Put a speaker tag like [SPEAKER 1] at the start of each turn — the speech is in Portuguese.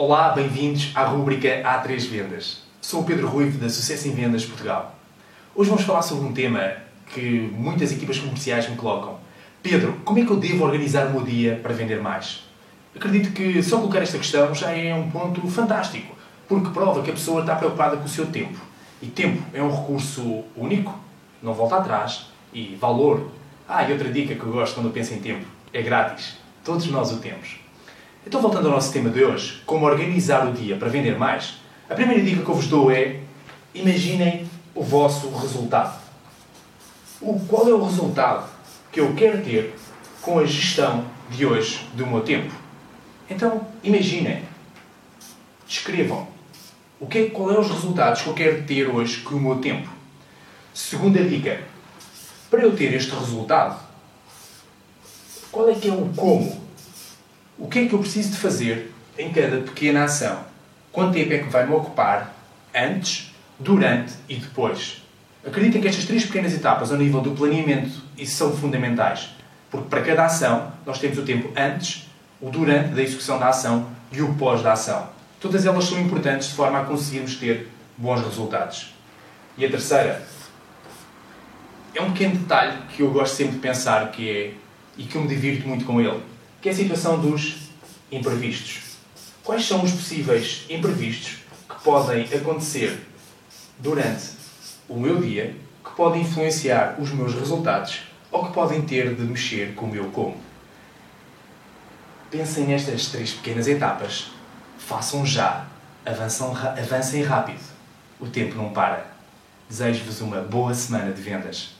[SPEAKER 1] Olá, bem-vindos à rúbrica A3 Vendas. Sou o Pedro Ruivo da Sucesso em Vendas Portugal. Hoje vamos falar sobre um tema que muitas equipas comerciais me colocam. Pedro, como é que eu devo organizar o meu dia para vender mais? Acredito que só colocar esta questão já é um ponto fantástico, porque prova que a pessoa está preocupada com o seu tempo. E tempo é um recurso único, não volta atrás, e valor. Ah, e outra dica que eu gosto quando penso em tempo, é grátis. Todos nós o temos. Então, voltando ao nosso tema de hoje, como organizar o dia para vender mais, a primeira dica que eu vos dou é imaginem o vosso resultado. O, qual é o resultado que eu quero ter com a gestão de hoje do meu tempo? Então, imaginem, descrevam o que qual é os resultados que eu quero ter hoje com o meu tempo. Segunda dica, para eu ter este resultado, qual é que é o como? O que é que eu preciso de fazer em cada pequena ação? Quanto tempo é que vai me ocupar antes, durante e depois? Acreditem que estas três pequenas etapas, ao nível do planeamento, são fundamentais. Porque para cada ação, nós temos o tempo antes, o durante da execução da ação e o pós da ação. Todas elas são importantes de forma a conseguirmos ter bons resultados. E a terceira é um pequeno detalhe que eu gosto sempre de pensar que é e que eu me divirto muito com ele que é a situação dos imprevistos. Quais são os possíveis imprevistos que podem acontecer durante o meu dia, que podem influenciar os meus resultados ou que podem ter de mexer com o meu como? Pensem nestas três pequenas etapas. Façam já. Avançam, avancem rápido. O tempo não para. Desejo-vos uma boa semana de vendas.